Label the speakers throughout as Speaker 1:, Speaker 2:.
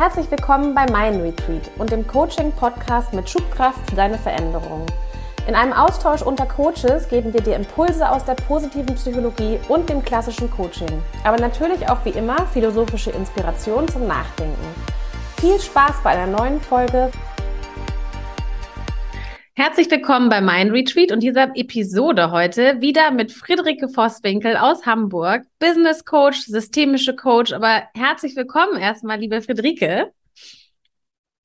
Speaker 1: Herzlich willkommen bei Mein Retreat und dem Coaching-Podcast mit Schubkraft für deine Veränderung. In einem Austausch unter Coaches geben wir dir Impulse aus der positiven Psychologie und dem klassischen Coaching, aber natürlich auch wie immer philosophische Inspiration zum Nachdenken. Viel Spaß bei einer neuen Folge Herzlich willkommen bei Mein Retreat und dieser Episode heute wieder mit Friederike Vosswinkel aus Hamburg, Business Coach, systemische Coach. Aber herzlich willkommen erstmal, liebe Friederike.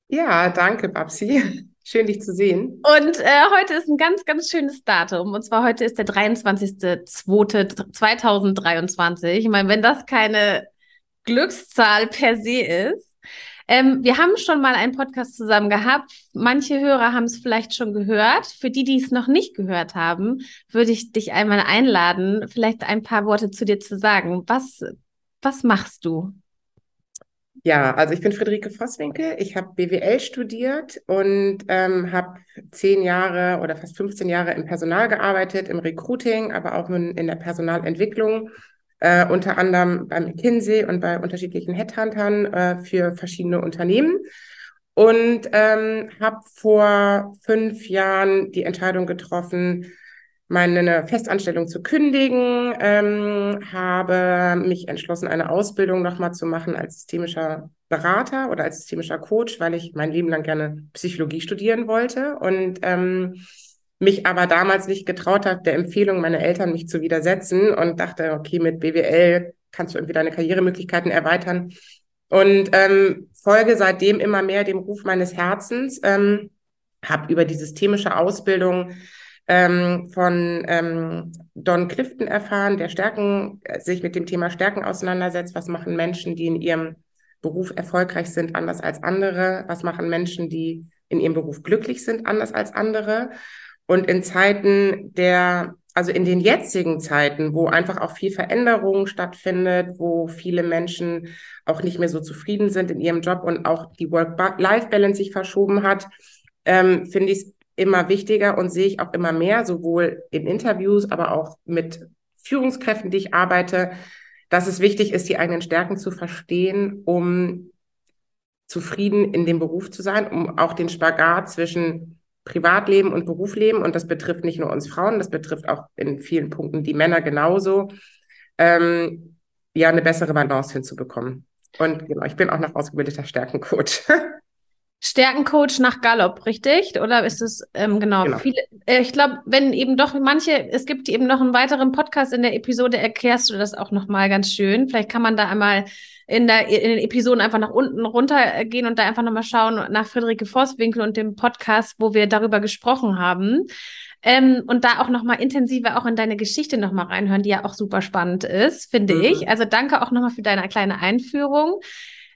Speaker 2: Ja, danke, Babsi. Schön, dich zu sehen.
Speaker 1: Und äh, heute ist ein ganz, ganz schönes Datum. Und zwar heute ist der 23.02.2023. Ich meine, wenn das keine Glückszahl per se ist, ähm, wir haben schon mal einen Podcast zusammen gehabt. Manche Hörer haben es vielleicht schon gehört. Für die, die es noch nicht gehört haben, würde ich dich einmal einladen, vielleicht ein paar Worte zu dir zu sagen. Was, was machst du?
Speaker 2: Ja, also ich bin Friederike Vosswinkel. Ich habe BWL studiert und ähm, habe zehn Jahre oder fast 15 Jahre im Personal gearbeitet, im Recruiting, aber auch in, in der Personalentwicklung äh, unter anderem bei McKinsey und bei unterschiedlichen Headhuntern äh, für verschiedene Unternehmen. Und ähm, habe vor fünf Jahren die Entscheidung getroffen, meine Festanstellung zu kündigen, ähm, habe mich entschlossen, eine Ausbildung nochmal zu machen als systemischer Berater oder als systemischer Coach, weil ich mein Leben lang gerne Psychologie studieren wollte. Und ähm, mich aber damals nicht getraut habe, der Empfehlung meiner Eltern mich zu widersetzen und dachte, okay, mit BWL kannst du irgendwie deine Karrieremöglichkeiten erweitern. Und ähm, folge seitdem immer mehr dem Ruf meines Herzens, ähm, habe über die systemische Ausbildung ähm, von ähm, Don Clifton erfahren, der Stärken, äh, sich mit dem Thema Stärken auseinandersetzt. Was machen Menschen, die in ihrem Beruf erfolgreich sind, anders als andere? Was machen Menschen, die in ihrem Beruf glücklich sind, anders als andere? Und in Zeiten der, also in den jetzigen Zeiten, wo einfach auch viel Veränderung stattfindet, wo viele Menschen auch nicht mehr so zufrieden sind in ihrem Job und auch die Work-Life-Balance sich verschoben hat, ähm, finde ich es immer wichtiger und sehe ich auch immer mehr, sowohl in Interviews, aber auch mit Führungskräften, die ich arbeite, dass es wichtig ist, die eigenen Stärken zu verstehen, um zufrieden in dem Beruf zu sein, um auch den Spagat zwischen Privatleben und Berufsleben und das betrifft nicht nur uns Frauen, das betrifft auch in vielen Punkten die Männer genauso, ähm, ja, eine bessere Balance hinzubekommen. Und genau, ich bin auch noch ausgebildeter Stärkencoach.
Speaker 1: Stärkencoach nach Gallop, richtig? Oder ist es ähm, genau, genau. Viele, äh, ich glaube, wenn eben doch manche, es gibt eben noch einen weiteren Podcast in der Episode, erklärst du das auch nochmal ganz schön. Vielleicht kann man da einmal in, der, in den Episoden einfach nach unten runtergehen und da einfach nochmal schauen nach Friederike Vosswinkel und dem Podcast, wo wir darüber gesprochen haben. Ähm, und da auch nochmal intensiver auch in deine Geschichte nochmal reinhören, die ja auch super spannend ist, finde mhm. ich. Also danke auch nochmal für deine kleine Einführung.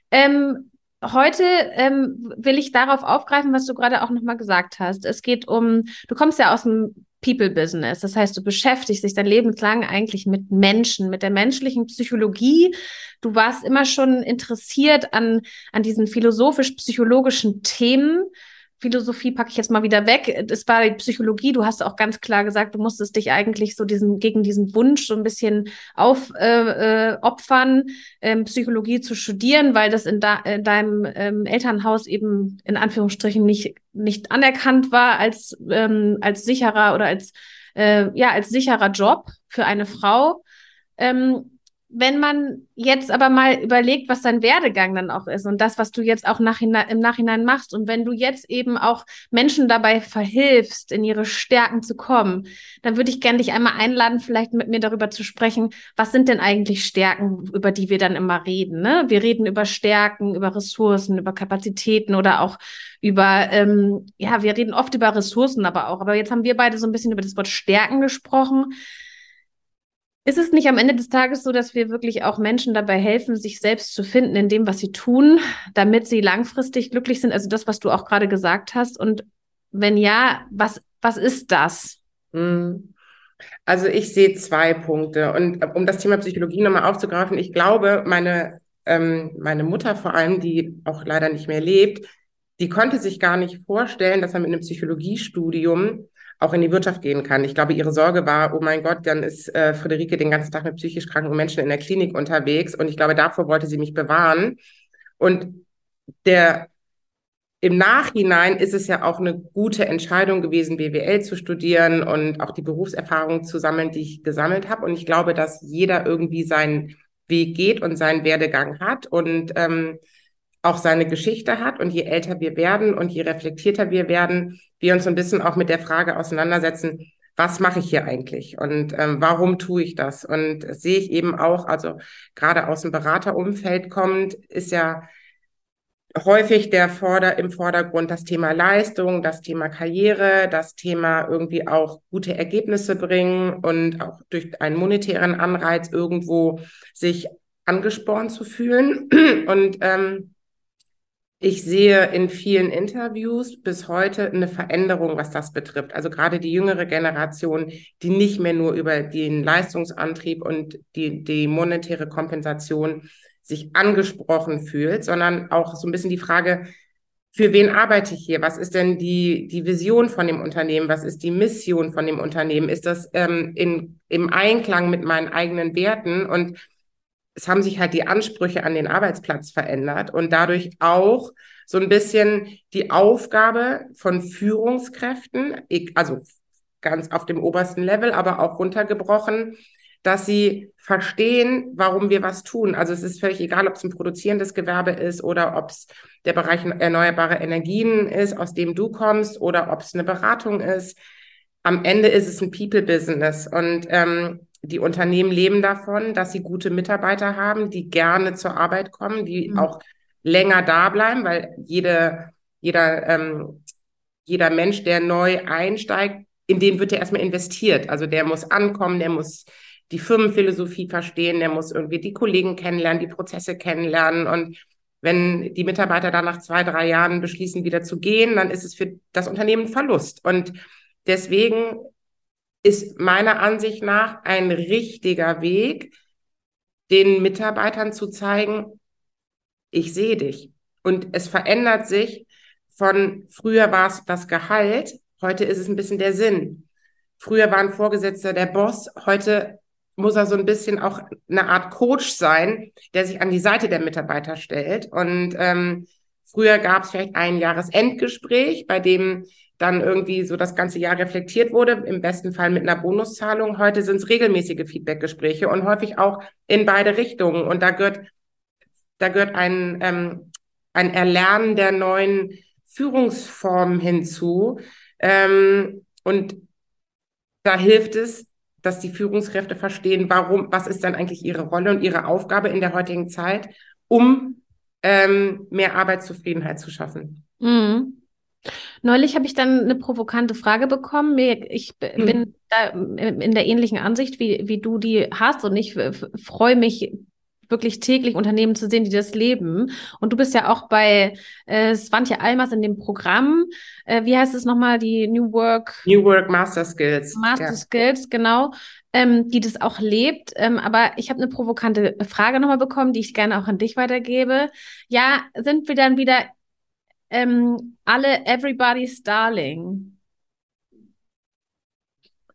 Speaker 1: Ähm, heute ähm, will ich darauf aufgreifen, was du gerade auch nochmal gesagt hast. Es geht um, du kommst ja aus dem People-Business. Das heißt, du beschäftigst dich dein Leben lang eigentlich mit Menschen, mit der menschlichen Psychologie. Du warst immer schon interessiert an, an diesen philosophisch-psychologischen Themen. Philosophie packe ich jetzt mal wieder weg. Es war die Psychologie. Du hast auch ganz klar gesagt, du musstest dich eigentlich so diesen, gegen diesen Wunsch so ein bisschen aufopfern, äh, äh, ähm, Psychologie zu studieren, weil das in, da, in deinem ähm, Elternhaus eben in Anführungsstrichen nicht, nicht anerkannt war als, ähm, als sicherer oder als, äh, ja, als sicherer Job für eine Frau. Ähm, wenn man jetzt aber mal überlegt, was dein Werdegang dann auch ist und das, was du jetzt auch nachhinein, im Nachhinein machst und wenn du jetzt eben auch Menschen dabei verhilfst, in ihre Stärken zu kommen, dann würde ich gerne dich einmal einladen, vielleicht mit mir darüber zu sprechen, was sind denn eigentlich Stärken, über die wir dann immer reden. Ne? Wir reden über Stärken, über Ressourcen, über Kapazitäten oder auch über, ähm, ja, wir reden oft über Ressourcen aber auch. Aber jetzt haben wir beide so ein bisschen über das Wort Stärken gesprochen. Ist es nicht am Ende des Tages so, dass wir wirklich auch Menschen dabei helfen, sich selbst zu finden in dem, was sie tun, damit sie langfristig glücklich sind? Also das, was du auch gerade gesagt hast. Und wenn ja, was, was ist das?
Speaker 2: Hm. Also ich sehe zwei Punkte. Und um das Thema Psychologie nochmal aufzugreifen, ich glaube, meine, ähm, meine Mutter vor allem, die auch leider nicht mehr lebt, die konnte sich gar nicht vorstellen, dass man mit einem Psychologiestudium auch in die Wirtschaft gehen kann. Ich glaube, ihre Sorge war, oh mein Gott, dann ist äh, Friederike den ganzen Tag mit psychisch kranken Menschen in der Klinik unterwegs. Und ich glaube, davor wollte sie mich bewahren. Und der im Nachhinein ist es ja auch eine gute Entscheidung gewesen, BWL zu studieren und auch die Berufserfahrung zu sammeln, die ich gesammelt habe. Und ich glaube, dass jeder irgendwie seinen Weg geht und seinen Werdegang hat und ähm, auch seine Geschichte hat. Und je älter wir werden und je reflektierter wir werden, wir uns so ein bisschen auch mit der Frage auseinandersetzen, was mache ich hier eigentlich und ähm, warum tue ich das? Und das sehe ich eben auch, also gerade aus dem Beraterumfeld kommt, ist ja häufig der Vorder im Vordergrund das Thema Leistung, das Thema Karriere, das Thema irgendwie auch gute Ergebnisse bringen und auch durch einen monetären Anreiz irgendwo sich angespornt zu fühlen. Und ähm, ich sehe in vielen Interviews bis heute eine Veränderung, was das betrifft. Also gerade die jüngere Generation, die nicht mehr nur über den Leistungsantrieb und die, die monetäre Kompensation sich angesprochen fühlt, sondern auch so ein bisschen die Frage, für wen arbeite ich hier? Was ist denn die, die Vision von dem Unternehmen? Was ist die Mission von dem Unternehmen? Ist das ähm, in, im Einklang mit meinen eigenen Werten? Und es haben sich halt die Ansprüche an den Arbeitsplatz verändert und dadurch auch so ein bisschen die Aufgabe von Führungskräften, also ganz auf dem obersten Level, aber auch runtergebrochen, dass sie verstehen, warum wir was tun. Also es ist völlig egal, ob es ein produzierendes Gewerbe ist oder ob es der Bereich erneuerbare Energien ist, aus dem du kommst, oder ob es eine Beratung ist. Am Ende ist es ein People-Business und ähm, die Unternehmen leben davon, dass sie gute Mitarbeiter haben, die gerne zur Arbeit kommen, die mhm. auch länger da bleiben, weil jede, jeder, ähm, jeder Mensch, der neu einsteigt, in den wird er erstmal investiert. Also der muss ankommen, der muss die Firmenphilosophie verstehen, der muss irgendwie die Kollegen kennenlernen, die Prozesse kennenlernen. Und wenn die Mitarbeiter dann nach zwei, drei Jahren beschließen, wieder zu gehen, dann ist es für das Unternehmen ein Verlust. Und deswegen ist meiner Ansicht nach ein richtiger Weg, den Mitarbeitern zu zeigen, ich sehe dich. Und es verändert sich von früher war es das Gehalt, heute ist es ein bisschen der Sinn. Früher war ein Vorgesetzter der Boss, heute muss er so ein bisschen auch eine Art Coach sein, der sich an die Seite der Mitarbeiter stellt. Und ähm, früher gab es vielleicht ein Jahresendgespräch, bei dem dann irgendwie so das ganze Jahr reflektiert wurde, im besten Fall mit einer Bonuszahlung. Heute sind es regelmäßige Feedbackgespräche und häufig auch in beide Richtungen. Und da gehört, da gehört ein, ähm, ein Erlernen der neuen Führungsformen hinzu. Ähm, und da hilft es, dass die Führungskräfte verstehen, warum, was ist dann eigentlich ihre Rolle und ihre Aufgabe in der heutigen Zeit, um ähm, mehr Arbeitszufriedenheit zu schaffen.
Speaker 1: Mhm. Neulich habe ich dann eine provokante Frage bekommen. Ich hm. bin da in der ähnlichen Ansicht, wie, wie du die hast und ich freue mich wirklich täglich Unternehmen zu sehen, die das leben. Und du bist ja auch bei äh, Svantje Almas in dem Programm. Äh, wie heißt es nochmal? Die New Work.
Speaker 2: New Work Master Skills.
Speaker 1: Master ja. Skills, genau. Ähm, die das auch lebt. Ähm, aber ich habe eine provokante Frage nochmal bekommen, die ich gerne auch an dich weitergebe. Ja, sind wir dann wieder ähm, alle Everybody's Darling?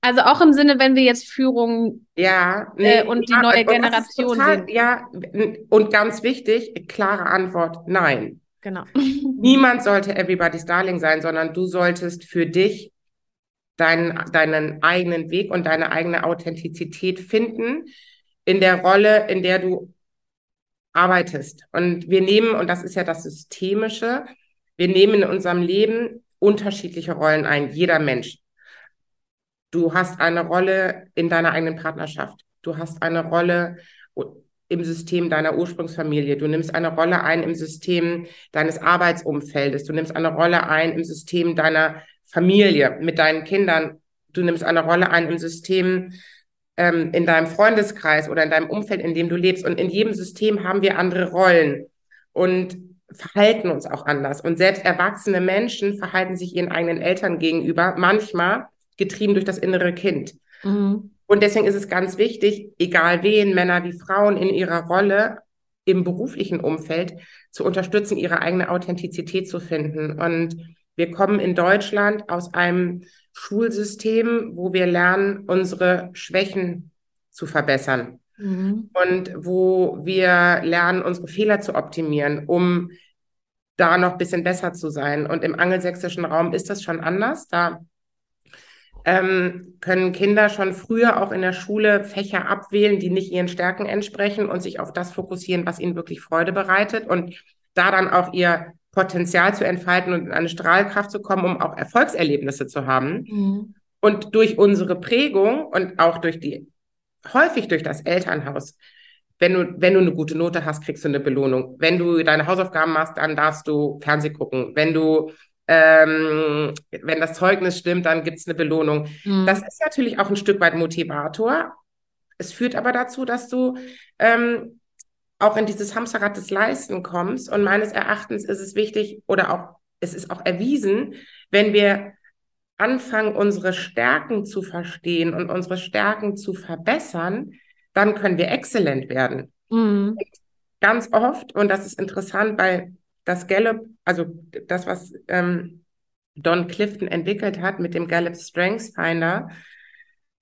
Speaker 1: Also auch im Sinne, wenn wir jetzt Führung
Speaker 2: ja,
Speaker 1: nee, äh, und die ja, neue Generation total, sind.
Speaker 2: Ja, und ganz wichtig, klare Antwort, nein.
Speaker 1: Genau.
Speaker 2: Niemand sollte everybody's darling sein, sondern du solltest für dich deinen, deinen eigenen Weg und deine eigene Authentizität finden in der Rolle, in der du arbeitest. Und wir nehmen, und das ist ja das Systemische, wir nehmen in unserem Leben unterschiedliche Rollen ein, jeder Mensch. Du hast eine Rolle in deiner eigenen Partnerschaft. Du hast eine Rolle im System deiner Ursprungsfamilie. Du nimmst eine Rolle ein im System deines Arbeitsumfeldes. Du nimmst eine Rolle ein im System deiner Familie mit deinen Kindern. Du nimmst eine Rolle ein im System ähm, in deinem Freundeskreis oder in deinem Umfeld, in dem du lebst. Und in jedem System haben wir andere Rollen und verhalten uns auch anders. Und selbst erwachsene Menschen verhalten sich ihren eigenen Eltern gegenüber manchmal getrieben durch das innere Kind. Mhm. Und deswegen ist es ganz wichtig, egal wen, Männer wie Frauen in ihrer Rolle im beruflichen Umfeld zu unterstützen, ihre eigene Authentizität zu finden. Und wir kommen in Deutschland aus einem Schulsystem, wo wir lernen, unsere Schwächen zu verbessern. Mhm. Und wo wir lernen, unsere Fehler zu optimieren, um da noch ein bisschen besser zu sein. Und im angelsächsischen Raum ist das schon anders. Da ähm, können Kinder schon früher auch in der Schule Fächer abwählen, die nicht ihren Stärken entsprechen und sich auf das fokussieren, was ihnen wirklich Freude bereitet und da dann auch ihr Potenzial zu entfalten und in eine Strahlkraft zu kommen, um auch Erfolgserlebnisse zu haben. Mhm. Und durch unsere Prägung und auch durch die, häufig durch das Elternhaus, wenn du, wenn du eine gute Note hast, kriegst du eine Belohnung. Wenn du deine Hausaufgaben machst, dann darfst du Fernseh gucken. Wenn du ähm, wenn das Zeugnis stimmt, dann gibt es eine Belohnung. Mhm. Das ist natürlich auch ein Stück weit Motivator. Es führt aber dazu, dass du ähm, auch in dieses Hamsterrad des Leisten kommst. Und meines Erachtens ist es wichtig oder auch, es ist auch erwiesen, wenn wir anfangen, unsere Stärken zu verstehen und unsere Stärken zu verbessern, dann können wir exzellent werden. Mhm. Ganz oft, und das ist interessant, weil das Gallup, also das, was ähm, Don Clifton entwickelt hat mit dem Gallup Strengths Finder,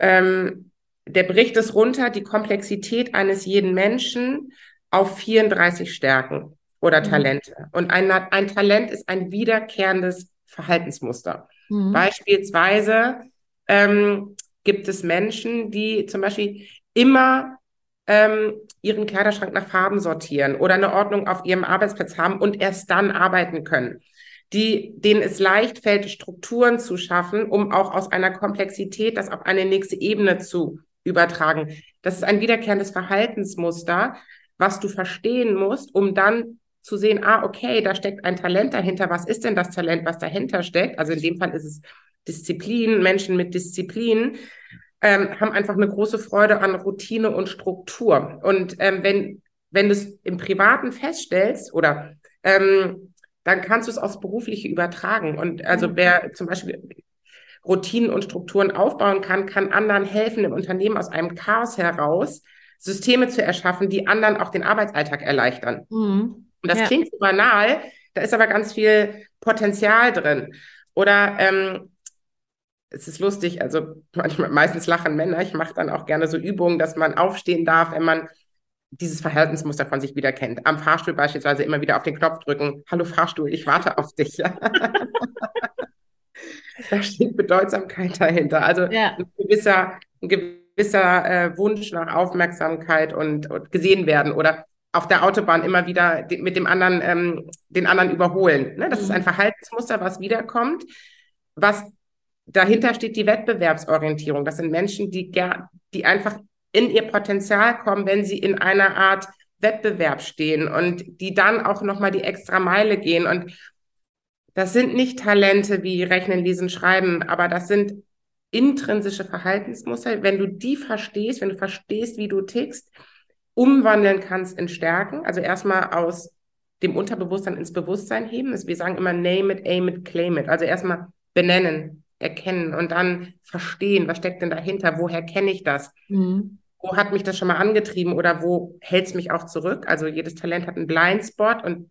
Speaker 2: ähm, der bricht es runter, die Komplexität eines jeden Menschen auf 34 Stärken oder mhm. Talente. Und ein, ein Talent ist ein wiederkehrendes Verhaltensmuster. Mhm. Beispielsweise ähm, gibt es Menschen, die zum Beispiel immer ähm, ihren Kleiderschrank nach Farben sortieren oder eine Ordnung auf ihrem Arbeitsplatz haben und erst dann arbeiten können. Die, denen es leicht fällt, Strukturen zu schaffen, um auch aus einer Komplexität das auf eine nächste Ebene zu übertragen. Das ist ein wiederkehrendes Verhaltensmuster, was du verstehen musst, um dann zu sehen, ah, okay, da steckt ein Talent dahinter. Was ist denn das Talent, was dahinter steckt? Also in dem Fall ist es Disziplin, Menschen mit Disziplin ähm, haben einfach eine große Freude an Routine und Struktur. Und ähm, wenn, wenn du es im Privaten feststellst oder ähm, dann kannst du es aufs Berufliche übertragen. Und also mhm. wer zum Beispiel Routinen und Strukturen aufbauen kann, kann anderen helfen, im Unternehmen aus einem Chaos heraus Systeme zu erschaffen, die anderen auch den Arbeitsalltag erleichtern. Mhm. Und das ja. klingt so banal, da ist aber ganz viel Potenzial drin. Oder ähm, es ist lustig, also manchmal, meistens lachen Männer. Ich mache dann auch gerne so Übungen, dass man aufstehen darf, wenn man dieses Verhaltensmuster von sich wieder kennt. Am Fahrstuhl beispielsweise immer wieder auf den Knopf drücken. Hallo Fahrstuhl, ich warte auf dich. da steht Bedeutsamkeit dahinter. Also ja. ein gewisser, ein gewisser äh, Wunsch nach Aufmerksamkeit und, und, gesehen werden oder auf der Autobahn immer wieder mit dem anderen, ähm, den anderen überholen. Ne? Das mhm. ist ein Verhaltensmuster, was wiederkommt, was dahinter steht die Wettbewerbsorientierung. Das sind Menschen, die, die einfach in ihr Potenzial kommen, wenn sie in einer Art Wettbewerb stehen und die dann auch nochmal die extra Meile gehen. Und das sind nicht Talente wie Rechnen, Lesen, Schreiben, aber das sind intrinsische Verhaltensmuster. Wenn du die verstehst, wenn du verstehst, wie du tickst, umwandeln kannst in Stärken, also erstmal aus dem Unterbewusstsein ins Bewusstsein heben. Wir sagen immer name it, aim it, claim it. Also erstmal benennen, erkennen und dann verstehen, was steckt denn dahinter, woher kenne ich das? Mhm. Wo hat mich das schon mal angetrieben oder wo hält es mich auch zurück? Also jedes Talent hat einen Blindspot und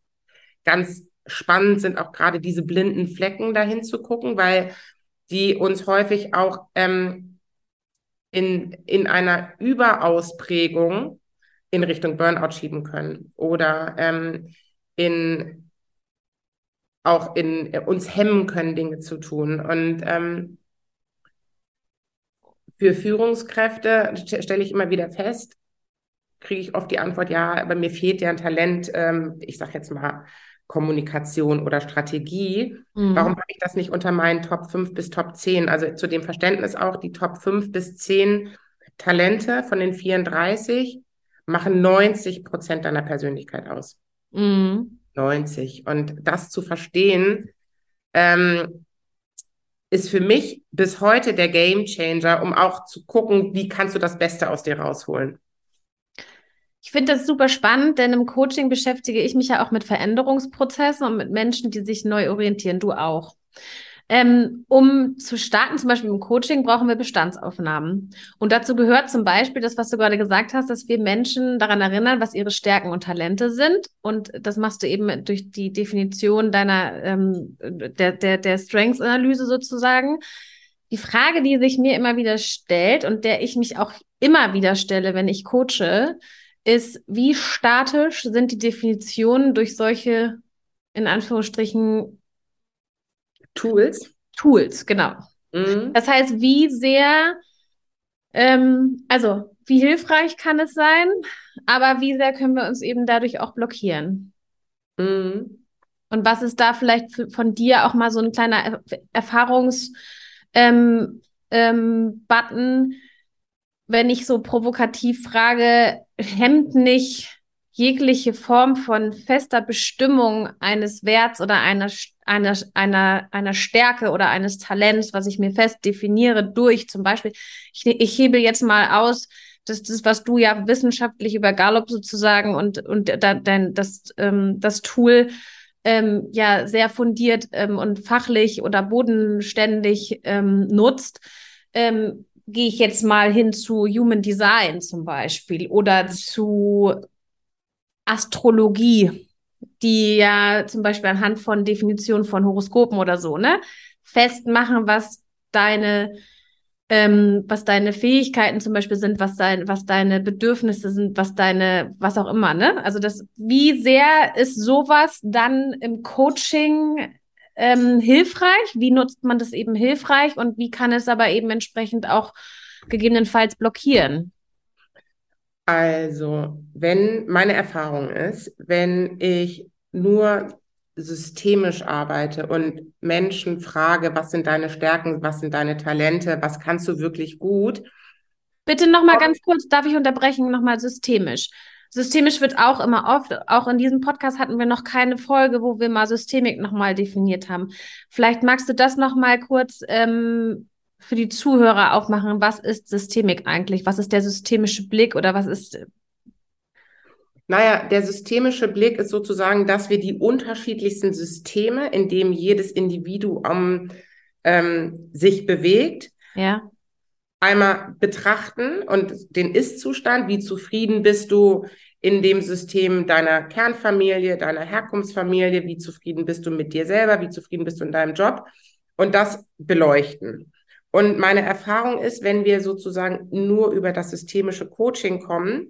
Speaker 2: ganz spannend sind auch gerade diese blinden Flecken dahin zu gucken, weil die uns häufig auch ähm, in, in einer Überausprägung in Richtung Burnout schieben können oder ähm, in auch in äh, uns hemmen können, Dinge zu tun. Und ähm, für Führungskräfte stelle ich immer wieder fest, kriege ich oft die Antwort, ja, aber mir fehlt ja ein Talent, ähm, ich sage jetzt mal Kommunikation oder Strategie. Mhm. Warum habe ich das nicht unter meinen Top 5 bis Top 10? Also zu dem Verständnis auch, die Top 5 bis 10 Talente von den 34 machen 90 Prozent deiner Persönlichkeit aus. Mhm. 90. Und das zu verstehen, ähm, ist für mich bis heute der Game Changer, um auch zu gucken, wie kannst du das Beste aus dir rausholen.
Speaker 1: Ich finde das super spannend, denn im Coaching beschäftige ich mich ja auch mit Veränderungsprozessen und mit Menschen, die sich neu orientieren. Du auch. Ähm, um zu starten, zum Beispiel im Coaching, brauchen wir Bestandsaufnahmen. Und dazu gehört zum Beispiel das, was du gerade gesagt hast, dass wir Menschen daran erinnern, was ihre Stärken und Talente sind. Und das machst du eben durch die Definition deiner, ähm, der, der, der Strengths-Analyse sozusagen. Die Frage, die sich mir immer wieder stellt und der ich mich auch immer wieder stelle, wenn ich coache, ist, wie statisch sind die Definitionen durch solche in Anführungsstrichen
Speaker 2: Tools.
Speaker 1: Tools, genau. Mhm. Das heißt, wie sehr, ähm, also wie hilfreich kann es sein, aber wie sehr können wir uns eben dadurch auch blockieren? Mhm. Und was ist da vielleicht von dir auch mal so ein kleiner Erfahrungs- ähm, ähm, wenn ich so provokativ frage, hemmt nicht jegliche Form von fester Bestimmung eines Werts oder einer, einer, einer, einer Stärke oder eines Talents, was ich mir fest definiere, durch. Zum Beispiel, ich, ich hebe jetzt mal aus, dass das, was du ja wissenschaftlich über Gallup sozusagen und, und da, dein, das, ähm, das Tool ähm, ja sehr fundiert ähm, und fachlich oder bodenständig ähm, nutzt, ähm, gehe ich jetzt mal hin zu Human Design zum Beispiel oder zu Astrologie, die ja zum Beispiel anhand von Definitionen von Horoskopen oder so, ne, festmachen, was deine ähm, was deine Fähigkeiten zum Beispiel sind, was dein, was deine Bedürfnisse sind, was deine, was auch immer, ne? Also das, wie sehr ist sowas dann im Coaching ähm, hilfreich? Wie nutzt man das eben hilfreich und wie kann es aber eben entsprechend auch gegebenenfalls blockieren?
Speaker 2: Also, wenn meine Erfahrung ist, wenn ich nur systemisch arbeite und Menschen frage, was sind deine Stärken, was sind deine Talente, was kannst du wirklich gut.
Speaker 1: Bitte nochmal ganz kurz, darf ich unterbrechen, nochmal systemisch. Systemisch wird auch immer oft, auch in diesem Podcast hatten wir noch keine Folge, wo wir mal Systemik nochmal definiert haben. Vielleicht magst du das nochmal kurz ähm, für die Zuhörer aufmachen. Was ist Systemik eigentlich? Was ist der systemische Blick oder was ist
Speaker 2: naja, der systemische Blick ist sozusagen, dass wir die unterschiedlichsten Systeme, in dem jedes Individuum ähm, sich bewegt,
Speaker 1: ja.
Speaker 2: einmal betrachten und den Ist-Zustand, wie zufrieden bist du in dem System deiner Kernfamilie, deiner Herkunftsfamilie, wie zufrieden bist du mit dir selber, wie zufrieden bist du in deinem Job und das beleuchten. Und meine Erfahrung ist, wenn wir sozusagen nur über das systemische Coaching kommen,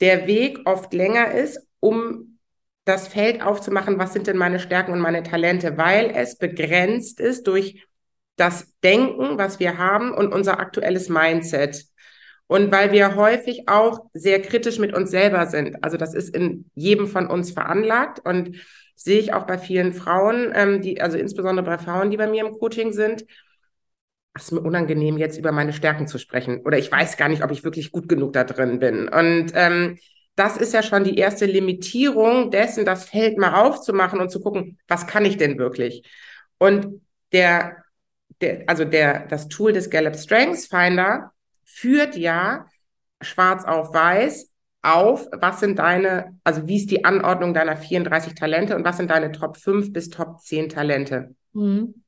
Speaker 2: der Weg oft länger ist, um das Feld aufzumachen, was sind denn meine Stärken und meine Talente, weil es begrenzt ist durch das Denken, was wir haben und unser aktuelles Mindset. Und weil wir häufig auch sehr kritisch mit uns selber sind. Also das ist in jedem von uns veranlagt und sehe ich auch bei vielen Frauen, ähm, die, also insbesondere bei Frauen, die bei mir im Coaching sind, es ist mir unangenehm, jetzt über meine Stärken zu sprechen. Oder ich weiß gar nicht, ob ich wirklich gut genug da drin bin. Und ähm, das ist ja schon die erste Limitierung dessen, das Feld mal aufzumachen und zu gucken, was kann ich denn wirklich? Und der, der also der, das Tool des Gallup Strengths Finder führt ja schwarz auf weiß auf, was sind deine, also wie ist die Anordnung deiner 34 Talente und was sind deine Top 5 bis Top 10 Talente? Mhm.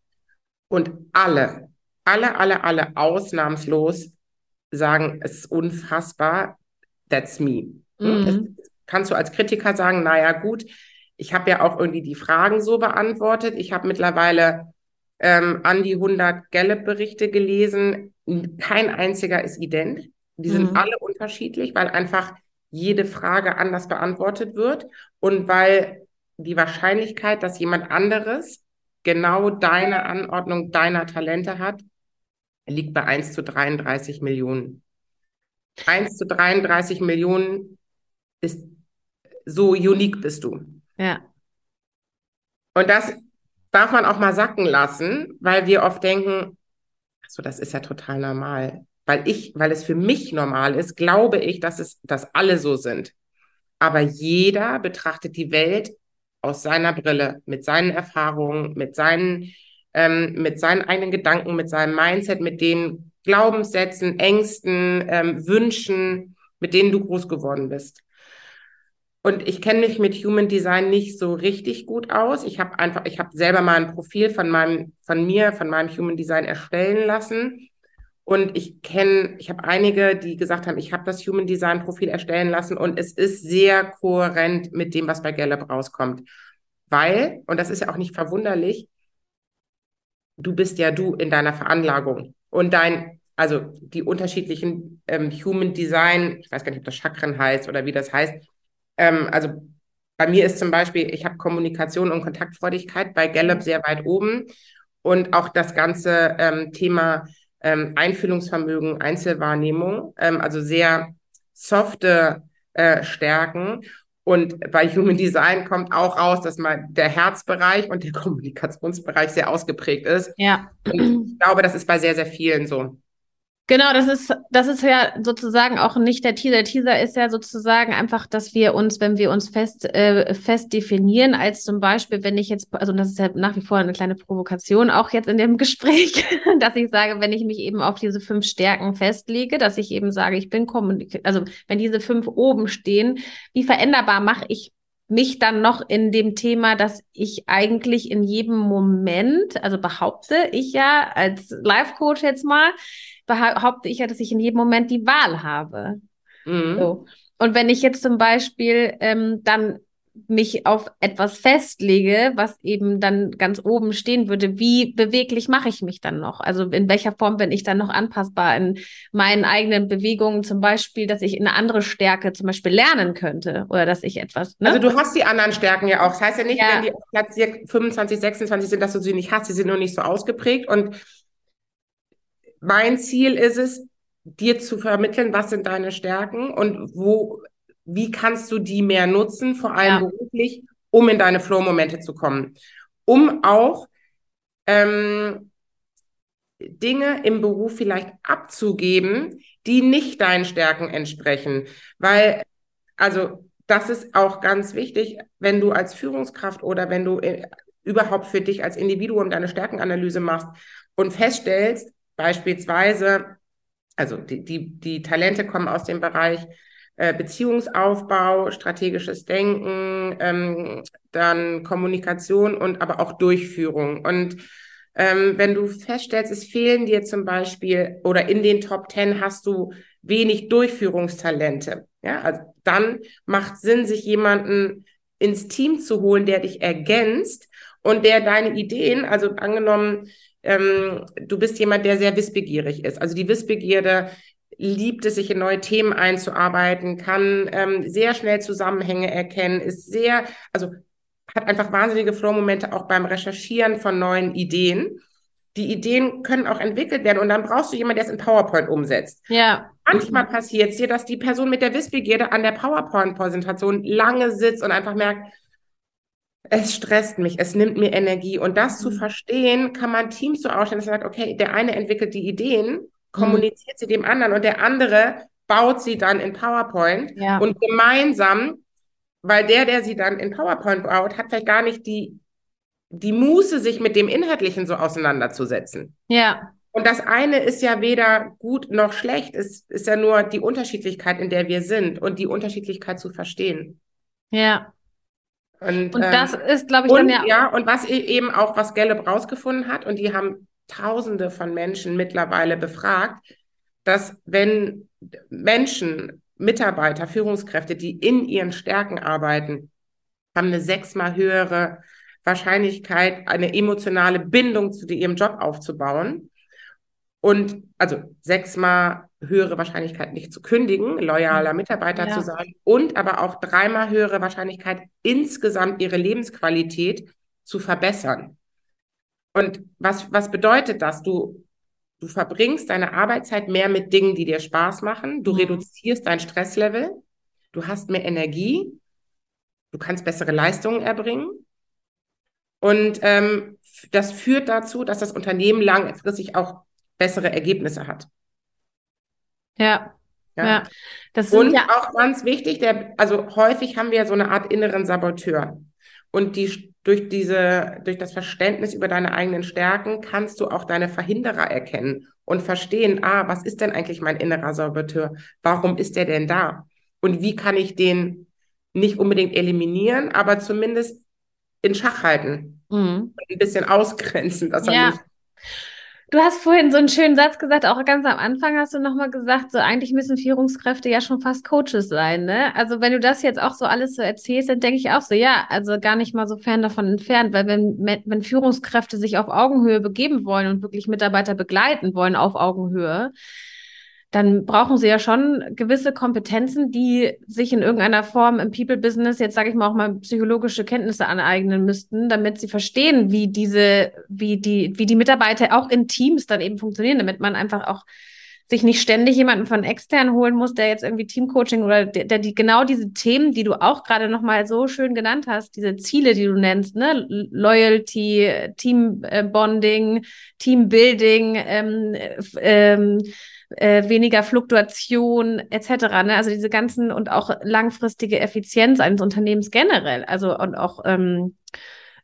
Speaker 2: Und alle, alle, alle, alle ausnahmslos sagen, es ist unfassbar, that's me. Hm? Mhm. kannst du als Kritiker sagen, naja gut, ich habe ja auch irgendwie die Fragen so beantwortet. Ich habe mittlerweile ähm, an die 100 Gallup-Berichte gelesen. Kein einziger ist ident. Die sind mhm. alle unterschiedlich, weil einfach jede Frage anders beantwortet wird und weil die Wahrscheinlichkeit, dass jemand anderes genau deine Anordnung deiner Talente hat, liegt bei 1 zu 33 Millionen. 1 zu 33 Millionen ist so unique bist du.
Speaker 1: Ja.
Speaker 2: Und das darf man auch mal sacken lassen, weil wir oft denken, so das ist ja total normal. Weil ich, weil es für mich normal ist, glaube ich, dass es, dass alle so sind. Aber jeder betrachtet die Welt aus seiner Brille, mit seinen Erfahrungen, mit seinen ähm, mit seinen eigenen Gedanken, mit seinem Mindset, mit den Glaubenssätzen, Ängsten, ähm, Wünschen, mit denen du groß geworden bist. Und ich kenne mich mit Human Design nicht so richtig gut aus. Ich habe einfach, ich habe selber mal ein Profil von meinem, von mir, von meinem Human Design erstellen lassen. Und ich kenne, ich habe einige, die gesagt haben, ich habe das Human Design Profil erstellen lassen und es ist sehr kohärent mit dem, was bei Gallup rauskommt. Weil, und das ist ja auch nicht verwunderlich, du bist ja du in deiner Veranlagung. Und dein, also die unterschiedlichen ähm, Human Design, ich weiß gar nicht, ob das Chakren heißt oder wie das heißt, ähm, also bei mir ist zum Beispiel, ich habe Kommunikation und Kontaktfreudigkeit bei Gallup sehr weit oben und auch das ganze ähm, Thema ähm, Einfühlungsvermögen, Einzelwahrnehmung, ähm, also sehr softe äh, Stärken. Und bei Human Design kommt auch raus, dass mal der Herzbereich und der Kommunikationsbereich sehr ausgeprägt ist.
Speaker 1: Ja.
Speaker 2: Und ich glaube, das ist bei sehr, sehr vielen so.
Speaker 1: Genau, das ist, das ist ja sozusagen auch nicht der Teaser. Der Teaser ist ja sozusagen einfach, dass wir uns, wenn wir uns fest, äh, fest definieren, als zum Beispiel, wenn ich jetzt, also das ist ja nach wie vor eine kleine Provokation, auch jetzt in dem Gespräch, dass ich sage, wenn ich mich eben auf diese fünf Stärken festlege, dass ich eben sage, ich bin kommunikativ, also wenn diese fünf oben stehen, wie veränderbar mache ich mich dann noch in dem Thema, dass ich eigentlich in jedem Moment, also behaupte ich ja als Life Coach jetzt mal, behaupte ich ja, dass ich in jedem Moment die Wahl habe. Mhm. So. Und wenn ich jetzt zum Beispiel ähm, dann mich auf etwas festlege, was eben dann ganz oben stehen würde, wie beweglich mache ich mich dann noch? Also in welcher Form bin ich dann noch anpassbar in meinen eigenen Bewegungen, zum Beispiel, dass ich eine andere Stärke zum Beispiel lernen könnte oder dass ich etwas.
Speaker 2: Ne? Also du hast die anderen Stärken ja auch. Das heißt ja nicht, ja. wenn die auf Platz 25, 26 sind, dass du sie nicht hast. Sie sind nur nicht so ausgeprägt und mein Ziel ist es, dir zu vermitteln, was sind deine Stärken und wo, wie kannst du die mehr nutzen, vor allem ja. beruflich, um in deine Flow-Momente zu kommen. Um auch ähm, Dinge im Beruf vielleicht abzugeben, die nicht deinen Stärken entsprechen. Weil, also, das ist auch ganz wichtig, wenn du als Führungskraft oder wenn du äh, überhaupt für dich als Individuum deine Stärkenanalyse machst und feststellst, Beispielsweise, also die, die, die Talente kommen aus dem Bereich äh, Beziehungsaufbau, strategisches Denken, ähm, dann Kommunikation und aber auch Durchführung. Und ähm, wenn du feststellst, es fehlen dir zum Beispiel oder in den Top Ten hast du wenig Durchführungstalente, ja, also dann macht Sinn, sich jemanden ins Team zu holen, der dich ergänzt und der deine Ideen, also angenommen, ähm, du bist jemand, der sehr wissbegierig ist. Also die Wissbegierde liebt es, sich in neue Themen einzuarbeiten, kann ähm, sehr schnell Zusammenhänge erkennen, ist sehr, also hat einfach wahnsinnige Flow-Momente auch beim Recherchieren von neuen Ideen. Die Ideen können auch entwickelt werden und dann brauchst du jemanden, der es in PowerPoint umsetzt.
Speaker 1: Ja.
Speaker 2: Manchmal passiert es dir, dass die Person mit der Wissbegierde an der PowerPoint-Präsentation lange sitzt und einfach merkt, es stresst mich, es nimmt mir Energie. Und das zu mhm. verstehen, kann man Teams so ausstellen, dass man sagt, okay, der eine entwickelt die Ideen, kommuniziert sie dem anderen und der andere baut sie dann in PowerPoint ja. und gemeinsam, weil der, der sie dann in PowerPoint baut, hat vielleicht gar nicht die, die Muße, sich mit dem Inhaltlichen so auseinanderzusetzen.
Speaker 1: Ja.
Speaker 2: Und das eine ist ja weder gut noch schlecht, es ist ja nur die Unterschiedlichkeit, in der wir sind und die Unterschiedlichkeit zu verstehen.
Speaker 1: Ja.
Speaker 2: Und,
Speaker 1: und das ähm, ist, glaube ich,
Speaker 2: und,
Speaker 1: dann ja.
Speaker 2: Ja, und was e-, eben auch, was Gallup rausgefunden hat, und die haben Tausende von Menschen mittlerweile befragt, dass wenn Menschen, Mitarbeiter, Führungskräfte, die in ihren Stärken arbeiten, haben eine sechsmal höhere Wahrscheinlichkeit, eine emotionale Bindung zu ihrem Job aufzubauen. Und also sechsmal höhere Wahrscheinlichkeit, nicht zu kündigen, loyaler mhm. Mitarbeiter ja. zu sein und aber auch dreimal höhere Wahrscheinlichkeit, insgesamt ihre Lebensqualität zu verbessern. Und was, was bedeutet das? Du, du verbringst deine Arbeitszeit mehr mit Dingen, die dir Spaß machen. Du mhm. reduzierst dein Stresslevel. Du hast mehr Energie. Du kannst bessere Leistungen erbringen. Und ähm, das führt dazu, dass das Unternehmen langfristig auch bessere Ergebnisse hat.
Speaker 1: Ja. Ja. ja.
Speaker 2: Das und ja auch ganz wichtig, der, also häufig haben wir so eine Art inneren Saboteur. Und die, durch diese, durch das Verständnis über deine eigenen Stärken kannst du auch deine Verhinderer erkennen und verstehen, ah, was ist denn eigentlich mein innerer Saboteur? Warum ist der denn da? Und wie kann ich den nicht unbedingt eliminieren, aber zumindest in Schach halten? Mhm. Ein bisschen ausgrenzen, dass er ja. nicht
Speaker 1: Du hast vorhin so einen schönen Satz gesagt, auch ganz am Anfang hast du nochmal gesagt, so eigentlich müssen Führungskräfte ja schon fast Coaches sein, ne? Also wenn du das jetzt auch so alles so erzählst, dann denke ich auch so, ja, also gar nicht mal so fern davon entfernt, weil wenn, wenn Führungskräfte sich auf Augenhöhe begeben wollen und wirklich Mitarbeiter begleiten wollen auf Augenhöhe, dann brauchen sie ja schon gewisse Kompetenzen, die sich in irgendeiner Form im People-Business, jetzt sage ich mal auch mal psychologische Kenntnisse aneignen müssten, damit sie verstehen, wie diese, wie die, wie die Mitarbeiter auch in Teams dann eben funktionieren, damit man einfach auch sich nicht ständig jemanden von extern holen muss, der jetzt irgendwie Teamcoaching oder der, der die genau diese Themen, die du auch gerade noch mal so schön genannt hast, diese Ziele, die du nennst, ne, Loyalty, Team Bonding, Teambuilding, ähm, ähm, äh, weniger Fluktuation etc. Ne? Also diese ganzen und auch langfristige Effizienz eines Unternehmens generell. Also und auch ähm,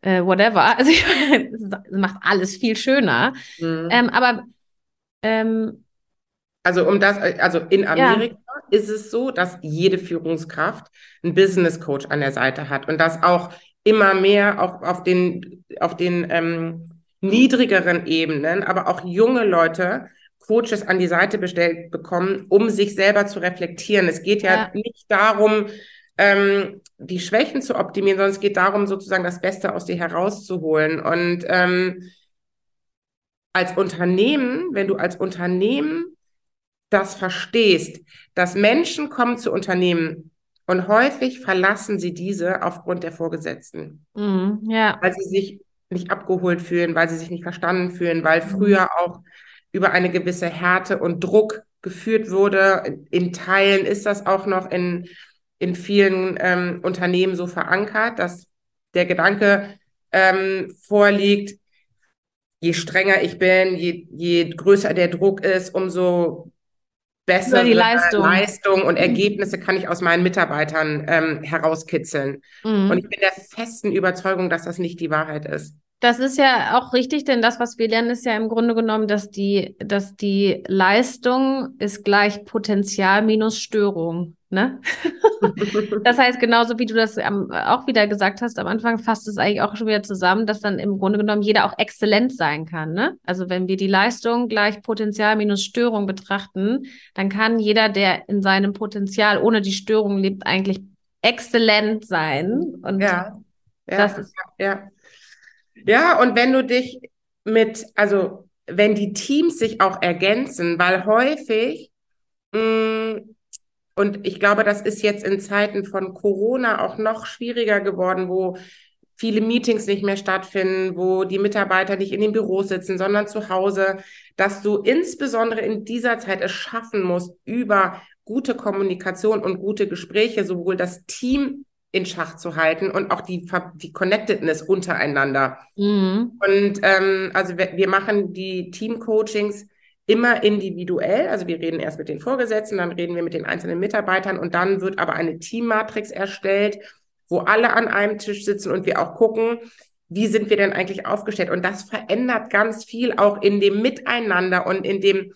Speaker 1: äh, whatever. Also es macht alles viel schöner. Mhm. Ähm, aber ähm,
Speaker 2: also um das, also in Amerika ja. ist es so, dass jede Führungskraft einen Business Coach an der Seite hat und das auch immer mehr auch auf den auf den ähm, niedrigeren Ebenen, aber auch junge Leute Coaches an die Seite bestellt bekommen, um sich selber zu reflektieren. Es geht ja, ja. nicht darum, ähm, die Schwächen zu optimieren, sondern es geht darum, sozusagen das Beste aus dir herauszuholen. Und ähm, als Unternehmen, wenn du als Unternehmen das verstehst, dass Menschen kommen zu Unternehmen und häufig verlassen sie diese aufgrund der Vorgesetzten.
Speaker 1: Mhm, ja.
Speaker 2: Weil sie sich nicht abgeholt fühlen, weil sie sich nicht verstanden fühlen, weil mhm. früher auch über eine gewisse Härte und Druck geführt wurde. In Teilen ist das auch noch in, in vielen ähm, Unternehmen so verankert, dass der Gedanke ähm, vorliegt, je strenger ich bin, je, je größer der Druck ist, umso bessere
Speaker 1: Leistung.
Speaker 2: Leistung. und Ergebnisse kann ich aus meinen Mitarbeitern ähm, herauskitzeln. Mhm. Und ich bin der festen Überzeugung, dass das nicht die Wahrheit ist.
Speaker 1: Das ist ja auch richtig, denn das, was wir lernen, ist ja im Grunde genommen, dass die, dass die Leistung ist gleich Potenzial minus Störung. Ne? das heißt, genauso wie du das auch wieder gesagt hast am Anfang, fasst es eigentlich auch schon wieder zusammen, dass dann im Grunde genommen jeder auch exzellent sein kann. Ne? Also wenn wir die Leistung gleich Potenzial minus Störung betrachten, dann kann jeder, der in seinem Potenzial ohne die Störung lebt, eigentlich exzellent sein. Und
Speaker 2: ja, ja, das ist ja. Ja, und wenn du dich mit, also wenn die Teams sich auch ergänzen, weil häufig, mh, mm, und ich glaube, das ist jetzt in Zeiten von Corona auch noch schwieriger geworden, wo viele Meetings nicht mehr stattfinden, wo die Mitarbeiter nicht in den Büros sitzen, sondern zu Hause, dass du insbesondere in dieser Zeit es schaffen musst, über gute Kommunikation und gute Gespräche sowohl das Team in Schach zu halten und auch die, die Connectedness untereinander. Mhm. Und ähm, also wir, wir machen die Team-Coachings immer individuell. Also wir reden erst mit den Vorgesetzten, dann reden wir mit den einzelnen Mitarbeitern und dann wird aber eine Teammatrix erstellt, wo alle an einem Tisch sitzen und wir auch gucken, wie sind wir denn eigentlich aufgestellt? Und das verändert ganz viel auch in dem Miteinander und in dem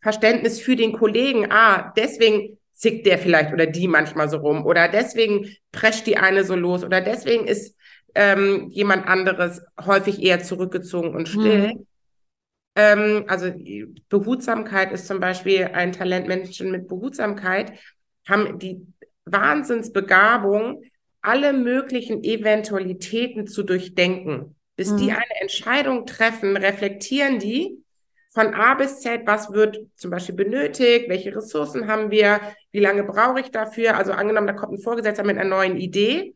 Speaker 2: Verständnis für den Kollegen. Ah, deswegen zickt der vielleicht oder die manchmal so rum oder deswegen prescht die eine so los oder deswegen ist ähm, jemand anderes häufig eher zurückgezogen und still. Mhm. Ähm, also Behutsamkeit ist zum Beispiel ein Talent. Menschen mit Behutsamkeit haben die Wahnsinnsbegabung, alle möglichen Eventualitäten zu durchdenken. Bis mhm. die eine Entscheidung treffen, reflektieren die von A bis Z, was wird zum Beispiel benötigt, welche Ressourcen haben wir, wie lange brauche ich dafür. Also angenommen, da kommt ein Vorgesetzter mit einer neuen Idee,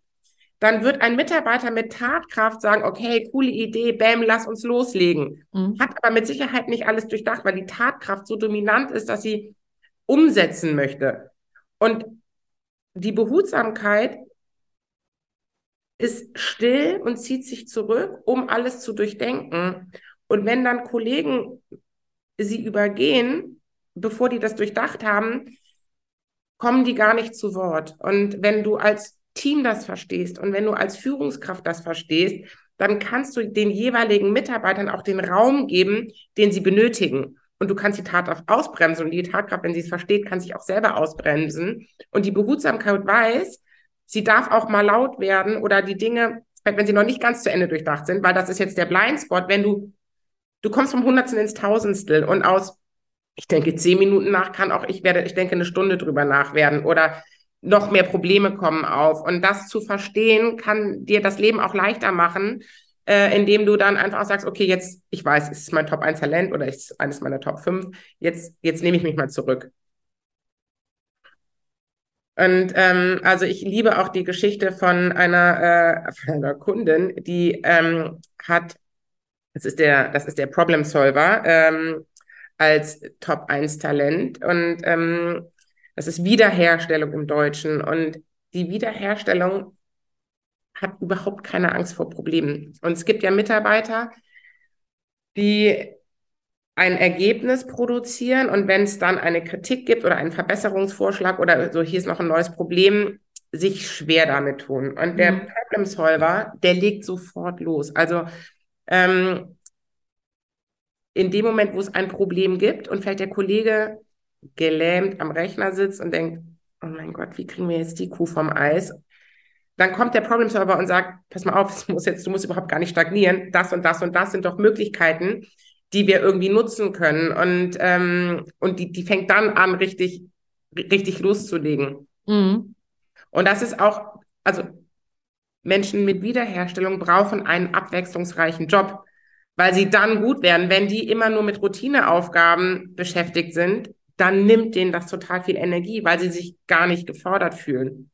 Speaker 2: dann wird ein Mitarbeiter mit Tatkraft sagen, okay, coole Idee, bam, lass uns loslegen. Mhm. Hat aber mit Sicherheit nicht alles durchdacht, weil die Tatkraft so dominant ist, dass sie umsetzen möchte. Und die Behutsamkeit ist still und zieht sich zurück, um alles zu durchdenken. Und wenn dann Kollegen sie übergehen, bevor die das durchdacht haben, kommen die gar nicht zu Wort. Und wenn du als Team das verstehst und wenn du als Führungskraft das verstehst, dann kannst du den jeweiligen Mitarbeitern auch den Raum geben, den sie benötigen. Und du kannst die Tatkraft ausbremsen. Und die Tatkraft, wenn sie es versteht, kann sich auch selber ausbremsen. Und die Behutsamkeit weiß, sie darf auch mal laut werden oder die Dinge, wenn sie noch nicht ganz zu Ende durchdacht sind, weil das ist jetzt der Blindspot, wenn du du kommst vom Hundertstel ins Tausendstel und aus, ich denke, zehn Minuten nach kann auch, ich werde, ich denke, eine Stunde drüber nach werden oder noch mehr Probleme kommen auf. Und das zu verstehen, kann dir das Leben auch leichter machen, äh, indem du dann einfach sagst, okay, jetzt, ich weiß, es ist mein Top 1 Talent oder es ist eines meiner Top 5, jetzt, jetzt nehme ich mich mal zurück. Und ähm, also ich liebe auch die Geschichte von einer, äh, von einer Kundin, die ähm, hat, das ist der, das ist der Problem Solver ähm, als Top 1 Talent und ähm, das ist Wiederherstellung im Deutschen und die Wiederherstellung hat überhaupt keine Angst vor Problemen. Und es gibt ja Mitarbeiter, die ein Ergebnis produzieren und wenn es dann eine Kritik gibt oder einen Verbesserungsvorschlag oder so, hier ist noch ein neues Problem, sich schwer damit tun. Und der mhm. Problem Solver, der legt sofort los. Also ähm, in dem Moment, wo es ein Problem gibt und vielleicht der Kollege gelähmt am Rechner sitzt und denkt, oh mein Gott, wie kriegen wir jetzt die Kuh vom Eis? Dann kommt der Problem Solver und sagt, pass mal auf, muss jetzt, du musst überhaupt gar nicht stagnieren. Das und das und das sind doch Möglichkeiten, die wir irgendwie nutzen können. Und, ähm, und die, die fängt dann an, richtig, richtig loszulegen. Mhm. Und das ist auch, also Menschen mit Wiederherstellung brauchen einen abwechslungsreichen Job, weil sie dann gut werden. Wenn die immer nur mit Routineaufgaben beschäftigt sind, dann nimmt denen das total viel Energie, weil sie sich gar nicht gefordert fühlen.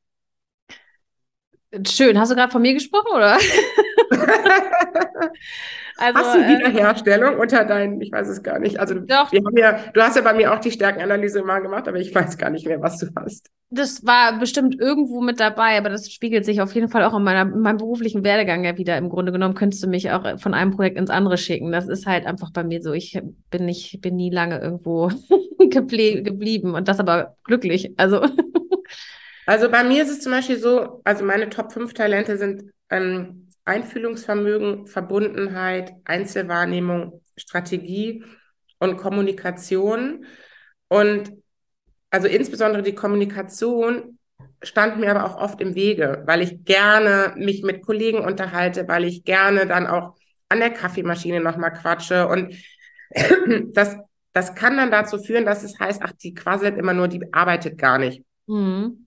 Speaker 1: Schön. Hast du gerade von mir gesprochen, oder?
Speaker 2: also, hast du äh, Wiederherstellung äh, unter deinen, ich weiß es gar nicht. Also doch. Wir haben ja, du hast ja bei mir auch die Stärkenanalyse mal gemacht, aber ich weiß gar nicht mehr, was du hast.
Speaker 1: Das war bestimmt irgendwo mit dabei, aber das spiegelt sich auf jeden Fall auch in, meiner, in meinem beruflichen Werdegang ja wieder. Im Grunde genommen könntest du mich auch von einem Projekt ins andere schicken. Das ist halt einfach bei mir so. Ich bin nicht, bin nie lange irgendwo geblieben und das aber glücklich. Also.
Speaker 2: Also bei mir ist es zum Beispiel so, also meine Top 5 Talente sind ähm, Einfühlungsvermögen, Verbundenheit, Einzelwahrnehmung, Strategie und Kommunikation. Und also insbesondere die Kommunikation stand mir aber auch oft im Wege, weil ich gerne mich mit Kollegen unterhalte, weil ich gerne dann auch an der Kaffeemaschine nochmal quatsche. Und das, das kann dann dazu führen, dass es heißt, ach, die quasselt immer nur, die arbeitet gar nicht. Mhm.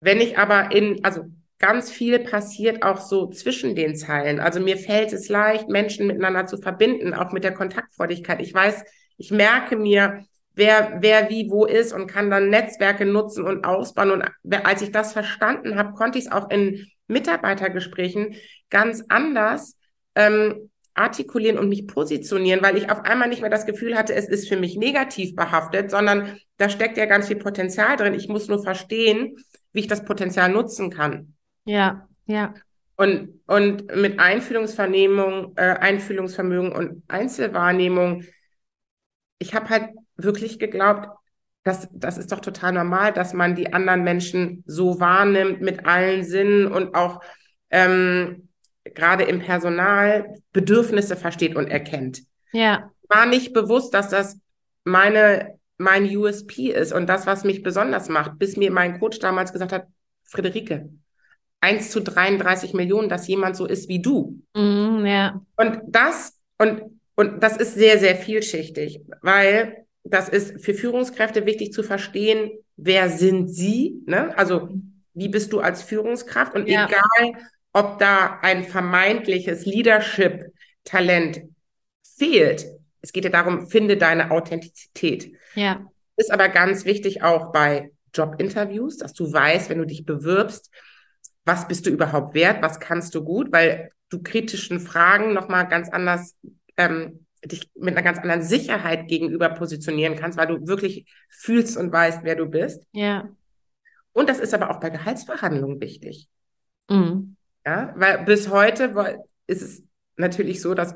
Speaker 2: Wenn ich aber in, also ganz viel passiert auch so zwischen den Zeilen. Also mir fällt es leicht, Menschen miteinander zu verbinden, auch mit der Kontaktfreudigkeit. Ich weiß, ich merke mir, wer, wer wie wo ist und kann dann Netzwerke nutzen und ausbauen. Und als ich das verstanden habe, konnte ich es auch in Mitarbeitergesprächen ganz anders ähm, artikulieren und mich positionieren, weil ich auf einmal nicht mehr das Gefühl hatte, es ist für mich negativ behaftet, sondern da steckt ja ganz viel Potenzial drin. Ich muss nur verstehen, wie ich das Potenzial nutzen kann.
Speaker 1: Ja, ja.
Speaker 2: Und, und mit Einfühlungsvernehmung, äh, Einfühlungsvermögen und Einzelwahrnehmung, ich habe halt wirklich geglaubt, das, das ist doch total normal, dass man die anderen Menschen so wahrnimmt mit allen Sinnen und auch ähm, gerade im Personal Bedürfnisse versteht und erkennt.
Speaker 1: Ja.
Speaker 2: War nicht bewusst, dass das meine, mein USP ist und das, was mich besonders macht, bis mir mein Coach damals gesagt hat, Friederike, 1 zu 33 Millionen, dass jemand so ist wie du.
Speaker 1: Mm, ja.
Speaker 2: Und das, und, und das ist sehr, sehr vielschichtig, weil das ist für Führungskräfte wichtig zu verstehen, wer sind sie, ne? Also, wie bist du als Führungskraft? Und ja. egal, ob da ein vermeintliches Leadership-Talent fehlt, es geht ja darum, finde deine Authentizität.
Speaker 1: Ja.
Speaker 2: Ist aber ganz wichtig auch bei Jobinterviews, dass du weißt, wenn du dich bewirbst, was bist du überhaupt wert, was kannst du gut, weil du kritischen Fragen nochmal ganz anders, ähm, dich mit einer ganz anderen Sicherheit gegenüber positionieren kannst, weil du wirklich fühlst und weißt, wer du bist.
Speaker 1: Ja.
Speaker 2: Und das ist aber auch bei Gehaltsverhandlungen wichtig.
Speaker 1: Mhm.
Speaker 2: Ja, weil bis heute ist es natürlich so, dass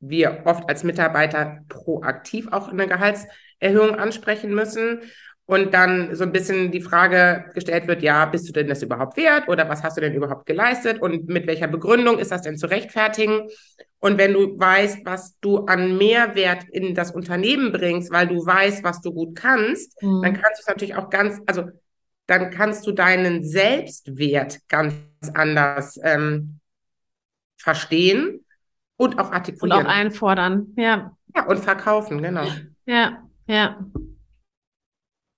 Speaker 2: wir oft als Mitarbeiter proaktiv auch eine Gehaltserhöhung ansprechen müssen und dann so ein bisschen die Frage gestellt wird, ja, bist du denn das überhaupt wert oder was hast du denn überhaupt geleistet und mit welcher Begründung ist das denn zu rechtfertigen? Und wenn du weißt, was du an Mehrwert in das Unternehmen bringst, weil du weißt, was du gut kannst, mhm. dann kannst du es natürlich auch ganz, also dann kannst du deinen Selbstwert ganz anders ähm, verstehen und auch artikulieren.
Speaker 1: Und auch einfordern, ja.
Speaker 2: Ja, und verkaufen, genau.
Speaker 1: Ja, ja.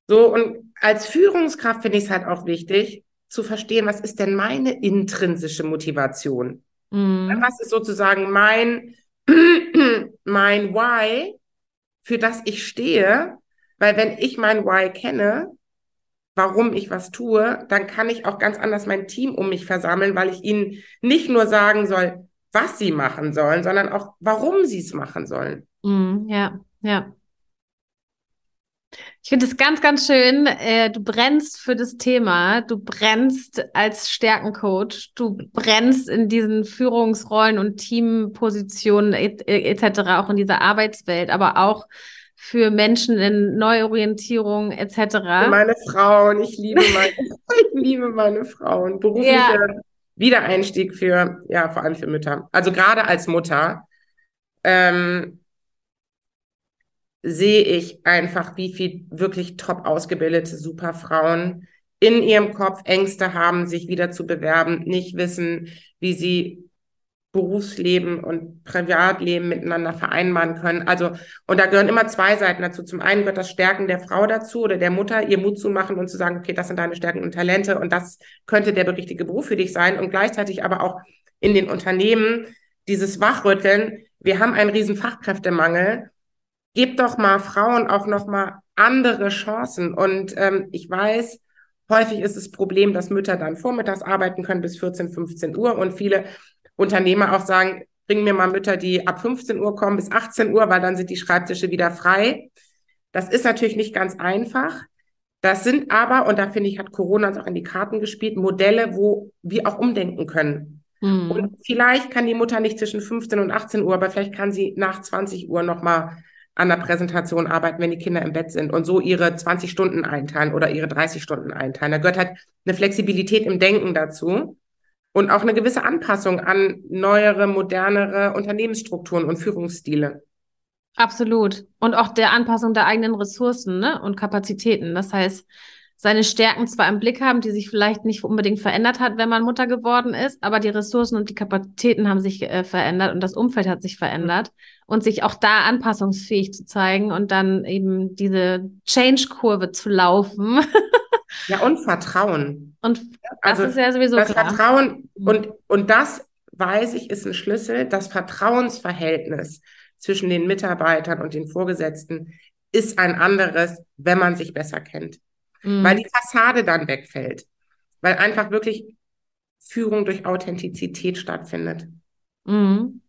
Speaker 2: So, und als Führungskraft finde ich es halt auch wichtig, zu verstehen, was ist denn meine intrinsische Motivation? Mhm. Was ist sozusagen mein, mein Why, für das ich stehe? Weil wenn ich mein Why kenne, warum ich was tue, dann kann ich auch ganz anders mein Team um mich versammeln, weil ich ihnen nicht nur sagen soll, was sie machen sollen, sondern auch, warum sie es machen sollen.
Speaker 1: Mm, ja, ja. Ich finde es ganz, ganz schön. Äh, du brennst für das Thema. Du brennst als Stärkencoach. Du brennst in diesen Führungsrollen und Teampositionen etc., et auch in dieser Arbeitswelt, aber auch für Menschen in Neuorientierung etc.
Speaker 2: Meine Frauen, ich liebe meine, ich liebe meine Frauen. Beruflicher ja. Wiedereinstieg für, ja, vor allem für Mütter. Also gerade als Mutter ähm, sehe ich einfach, wie viel wirklich top ausgebildete Superfrauen in ihrem Kopf Ängste haben, sich wieder zu bewerben, nicht wissen, wie sie Berufsleben und Privatleben miteinander vereinbaren können. Also, und da gehören immer zwei Seiten dazu. Zum einen gehört das Stärken der Frau dazu oder der Mutter, ihr Mut zu machen und zu sagen, okay, das sind deine Stärken und Talente und das könnte der richtige Beruf für dich sein. Und gleichzeitig aber auch in den Unternehmen dieses Wachrütteln. Wir haben einen riesen Fachkräftemangel. Gebt doch mal Frauen auch noch mal andere Chancen. Und ähm, ich weiß, häufig ist das Problem, dass Mütter dann vormittags arbeiten können bis 14, 15 Uhr und viele Unternehmer auch sagen, bring mir mal Mütter, die ab 15 Uhr kommen bis 18 Uhr, weil dann sind die Schreibtische wieder frei. Das ist natürlich nicht ganz einfach. Das sind aber, und da finde ich, hat Corona uns auch in die Karten gespielt, Modelle, wo wir auch umdenken können. Mhm. Und vielleicht kann die Mutter nicht zwischen 15 und 18 Uhr, aber vielleicht kann sie nach 20 Uhr nochmal an der Präsentation arbeiten, wenn die Kinder im Bett sind und so ihre 20 Stunden einteilen oder ihre 30 Stunden einteilen. Da gehört halt eine Flexibilität im Denken dazu und auch eine gewisse Anpassung an neuere, modernere Unternehmensstrukturen und Führungsstile.
Speaker 1: Absolut. Und auch der Anpassung der eigenen Ressourcen ne? und Kapazitäten. Das heißt, seine Stärken zwar im Blick haben, die sich vielleicht nicht unbedingt verändert hat, wenn man Mutter geworden ist, aber die Ressourcen und die Kapazitäten haben sich äh, verändert und das Umfeld hat sich verändert und sich auch da anpassungsfähig zu zeigen und dann eben diese Change-Kurve zu laufen.
Speaker 2: Ja, und Vertrauen.
Speaker 1: Und das also, ist ja sowieso
Speaker 2: das klar. Vertrauen mhm. und, und das weiß ich, ist ein Schlüssel. Das Vertrauensverhältnis zwischen den Mitarbeitern und den Vorgesetzten ist ein anderes, wenn man sich besser kennt. Mhm. Weil die Fassade dann wegfällt. Weil einfach wirklich Führung durch Authentizität stattfindet.
Speaker 1: Mhm.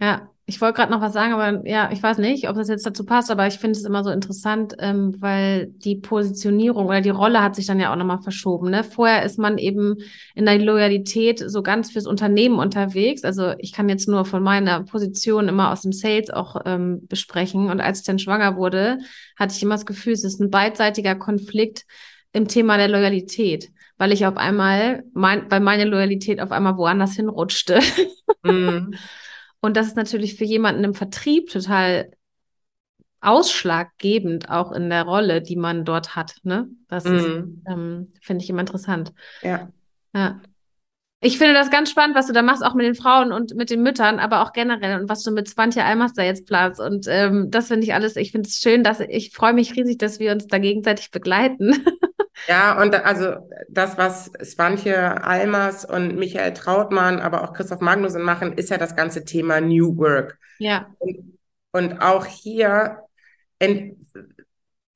Speaker 1: Ja, ich wollte gerade noch was sagen, aber ja, ich weiß nicht, ob das jetzt dazu passt, aber ich finde es immer so interessant, ähm, weil die Positionierung oder die Rolle hat sich dann ja auch nochmal verschoben. Ne? Vorher ist man eben in der Loyalität so ganz fürs Unternehmen unterwegs. Also ich kann jetzt nur von meiner Position immer aus dem Sales auch ähm, besprechen. Und als ich dann schwanger wurde, hatte ich immer das Gefühl, es ist ein beidseitiger Konflikt im Thema der Loyalität, weil ich auf einmal, mein, weil meine Loyalität auf einmal woanders hinrutschte. Mm. Und das ist natürlich für jemanden im Vertrieb total ausschlaggebend, auch in der Rolle, die man dort hat. Ne? Das mhm. ähm, finde ich immer interessant.
Speaker 2: Ja.
Speaker 1: ja. Ich finde das ganz spannend, was du da machst, auch mit den Frauen und mit den Müttern, aber auch generell und was du mit Swantje Almaster jetzt planst. Und ähm, das finde ich alles, ich finde es schön, dass ich freue mich riesig, dass wir uns da gegenseitig begleiten.
Speaker 2: Ja, und also das, was Swantje Almers und Michael Trautmann, aber auch Christoph Magnussen machen, ist ja das ganze Thema New Work.
Speaker 1: Ja.
Speaker 2: Und, und auch hier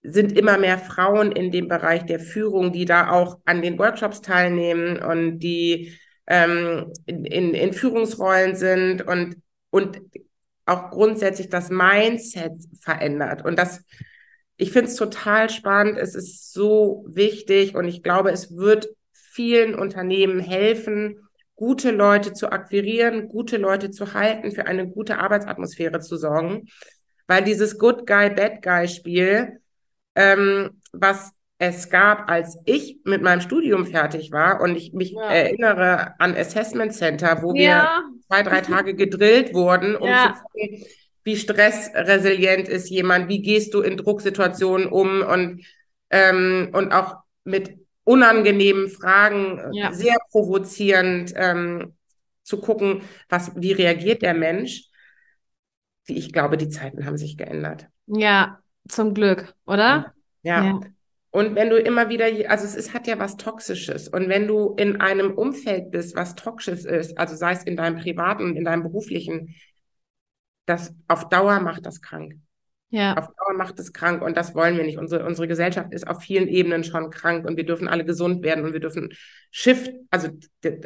Speaker 2: sind immer mehr Frauen in dem Bereich der Führung, die da auch an den Workshops teilnehmen und die ähm, in, in, Führungsrollen sind und, und auch grundsätzlich das Mindset verändert. Und das, ich finde es total spannend. Es ist so wichtig und ich glaube, es wird vielen Unternehmen helfen, gute Leute zu akquirieren, gute Leute zu halten, für eine gute Arbeitsatmosphäre zu sorgen. Weil dieses Good Guy, Bad Guy Spiel, ähm, was es gab, als ich mit meinem Studium fertig war und ich mich ja. erinnere an Assessment Center, wo ja. wir zwei, drei Tage gedrillt wurden, um ja. zu gucken, wie stressresilient ist jemand, wie gehst du in Drucksituationen um und, ähm, und auch mit unangenehmen Fragen, sehr provozierend ähm, zu gucken, was, wie reagiert der Mensch. Ich glaube, die Zeiten haben sich geändert.
Speaker 1: Ja, zum Glück, oder?
Speaker 2: ja. Und wenn du immer wieder, also es ist, hat ja was Toxisches. Und wenn du in einem Umfeld bist, was toxisch ist, also sei es in deinem privaten, in deinem beruflichen, das auf Dauer macht das krank. Ja. Auf Dauer macht es krank und das wollen wir nicht. Unsere, unsere Gesellschaft ist auf vielen Ebenen schon krank und wir dürfen alle gesund werden und wir dürfen shift, also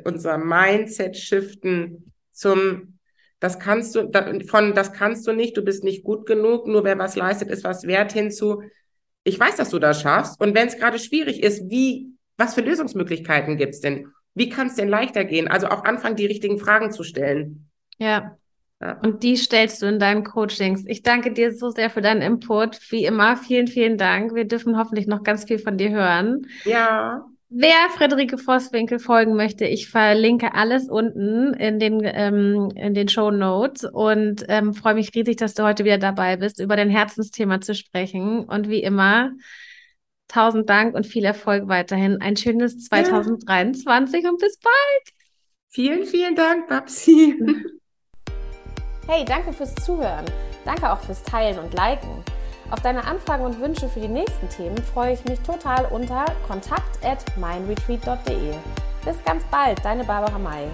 Speaker 2: unser Mindset shiften zum, das kannst du, von das kannst du nicht, du bist nicht gut genug, nur wer was leistet, ist was wert hinzu ich weiß, dass du das schaffst. Und wenn es gerade schwierig ist, wie, was für Lösungsmöglichkeiten gibt es denn? Wie kann es denn leichter gehen? Also auch anfangen, die richtigen Fragen zu stellen.
Speaker 1: Ja. ja. Und die stellst du in deinen Coachings. Ich danke dir so sehr für deinen Input. Wie immer, vielen, vielen Dank. Wir dürfen hoffentlich noch ganz viel von dir hören.
Speaker 2: Ja.
Speaker 1: Wer Friederike Vosswinkel folgen möchte, ich verlinke alles unten in den, ähm, in den Show Notes und ähm, freue mich riesig, dass du heute wieder dabei bist, über dein Herzensthema zu sprechen. Und wie immer, tausend Dank und viel Erfolg weiterhin. Ein schönes 2023 ja. und bis bald.
Speaker 2: Vielen, vielen Dank, Babsi.
Speaker 1: Hey, danke fürs Zuhören. Danke auch fürs Teilen und Liken. Auf deine Anfragen und Wünsche für die nächsten Themen freue ich mich total unter kontakt at mindretreat.de. Bis ganz bald, deine Barbara May.